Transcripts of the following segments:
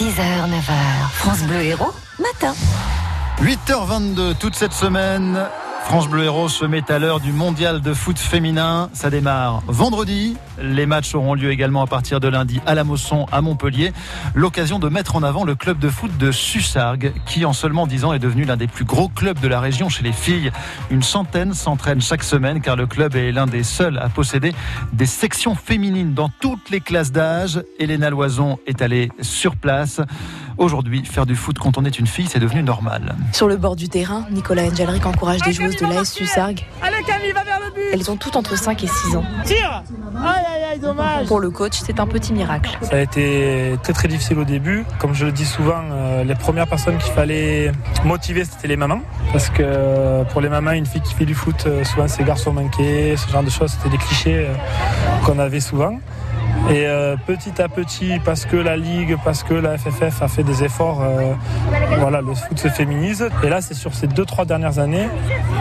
6h, 9h, France Bleu Héros, matin. 8h22 toute cette semaine. France Bleu Héros se met à l'heure du mondial de foot féminin. Ça démarre vendredi. Les matchs auront lieu également à partir de lundi à la Mosson, à Montpellier. L'occasion de mettre en avant le club de foot de Sussargues, qui en seulement 10 ans est devenu l'un des plus gros clubs de la région chez les filles. Une centaine s'entraînent chaque semaine car le club est l'un des seuls à posséder des sections féminines dans toutes les classes d'âge. Elena Loison est allée sur place. Aujourd'hui, faire du foot quand on est une fille, c'est devenu normal. Sur le bord du terrain, Nicolas Engelric encourage des joueuses de l'AS Sussargues. Elles ont toutes entre 5 et 6 ans. Tire Aïe aïe aïe, dommage Pour le coach, c'est un petit miracle. Ça a été très très difficile au début. Comme je le dis souvent, euh, les premières personnes qu'il fallait motiver, c'était les mamans. Parce que euh, pour les mamans, une fille qui fait du foot, euh, souvent c'est garçon manqué, ce genre de choses, c'était des clichés qu'on avait souvent. Et euh, petit à petit, parce que la Ligue, parce que la FFF a fait des efforts, euh, voilà, le foot se féminise. Et là, c'est sur ces deux, trois dernières années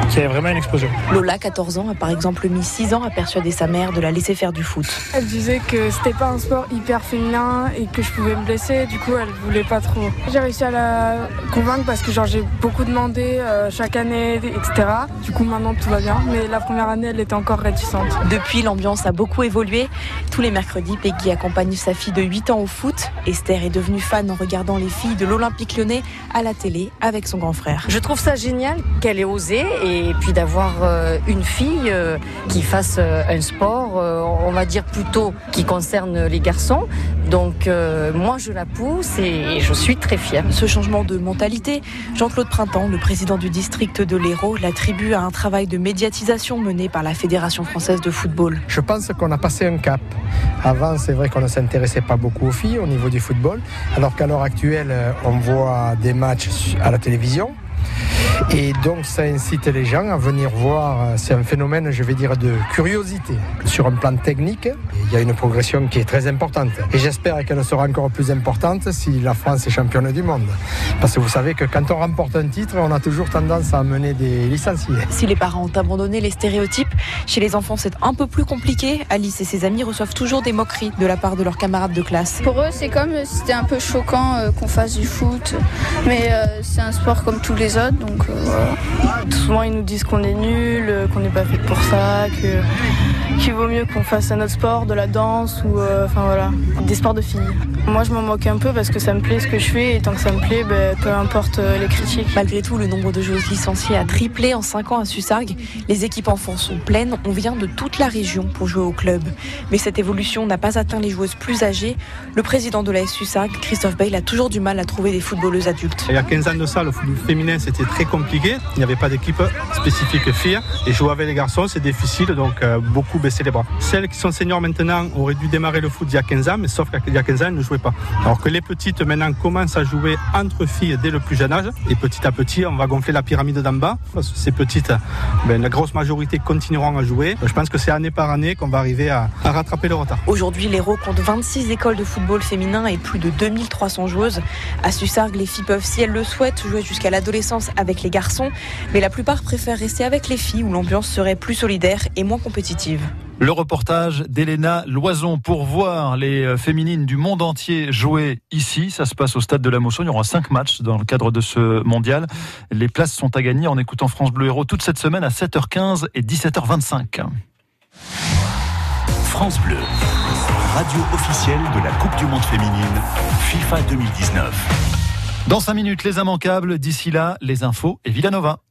qu'il y a vraiment une explosion. Lola, 14 ans, a par exemple mis 6 ans à persuader sa mère de la laisser faire du foot. Elle disait que c'était pas un sport hyper féminin et que je pouvais me blesser, du coup elle voulait pas trop. J'ai réussi à la convaincre parce que genre j'ai beaucoup demandé euh, chaque année, etc. Du coup maintenant tout va bien, mais la première année elle était encore réticente. Depuis, l'ambiance a beaucoup évolué. Tous les mercredis, Peggy accompagne sa fille de 8 ans au foot. Esther est devenue fan en regardant les filles de l'Olympique lyonnais à la télé avec son grand frère. Je trouve ça génial qu'elle ait osé et puis d'avoir euh, une fille euh, qui fasse euh, un sport, on va dire plutôt qui concerne les garçons. Donc euh, moi je la pousse et je suis très fière. Ce changement de mentalité, Jean-Claude Printemps, le président du district de l'Hérault, l'attribue à un travail de médiatisation mené par la Fédération française de football. Je pense qu'on a passé un cap. Avant, c'est vrai qu'on ne s'intéressait pas beaucoup aux filles au niveau du football, alors qu'à l'heure actuelle, euh, on voit des matchs à la télévision. Et donc ça incite les gens à venir voir, euh, c'est un phénomène, je vais dire, de curiosité. Sur un plan technique, il y a une progression qui est très importante. Et j'espère qu'elle sera encore plus importante si la France est championne du monde. Parce que vous savez que quand on remporte un titre, on a toujours tendance à amener des licenciés. Si les parents ont abandonné les stéréotypes, chez les enfants c'est un peu plus compliqué. Alice et ses amis reçoivent toujours des moqueries de la part de leurs camarades de classe. Pour eux, c'est comme si c'était un peu choquant euh, qu'on fasse du foot, mais euh, c'est un sport comme tous les autres, donc euh, voilà. Souvent ils nous disent qu'on est nul, euh, qu'on n'est pas fait pour ça, que qu'il vaut mieux qu'on fasse un autre sport, de la danse ou euh, enfin voilà, des sports de filles. Moi je m'en moque un peu parce que ça me plaît ce que je fais et tant que ça me plaît, ben, peu importe les critiques. Malgré tout, le nombre de joueuses licenciées a triplé en 5 ans à Sussargues. Les équipes enfants sont pleines. On vient de toute la région pour jouer au club. Mais cette évolution n'a pas atteint les joueuses plus âgées. Le président de la S Sussargues, Christophe Bale, a toujours du mal à trouver des footballeuses adultes. Il y a 15 ans de ça, le football féminin, c'était très compliqué. Il n'y avait pas d'équipe spécifique filles. Et jouer avec les garçons, c'est difficile, donc euh, beaucoup baisser les bras. Celles qui sont seniors maintenant auraient dû démarrer le foot il y a 15 ans, mais sauf qu'il y a 15 ans, elles ne jouaient pas. Alors que les petites, maintenant, commencent à jouer entre filles dès le plus jeune âge. Et petit à petit, on va gonfler la pyramide d'en bas. Parce que ces petites, ben, la grosse majorité continueront à jouer. Je pense que c'est année par année qu'on va arriver à, rattraper le retard. Aujourd'hui, l'Hérault compte 26 écoles de football féminin et plus de 2300 joueuses. À Sussargues, les filles peuvent, si elles le souhaitent, jouer jusqu'à l'adolescence avec les garçons. Mais la plupart préfèrent rester avec les filles où l'ambiance serait plus solidaire et moins compétitive. Le reportage d'Elena Loison pour voir les euh, féminines du monde entier jouer ici. Ça se passe au stade de la Mosson. Il y aura cinq matchs dans le cadre de ce mondial. Les places sont à gagner en écoutant France Bleu Héros toute cette semaine à 7h15 et 17h25. France Bleu, radio officielle de la Coupe du Monde féminine FIFA 2019. Dans cinq minutes, les immanquables. D'ici là, les infos et Villanova.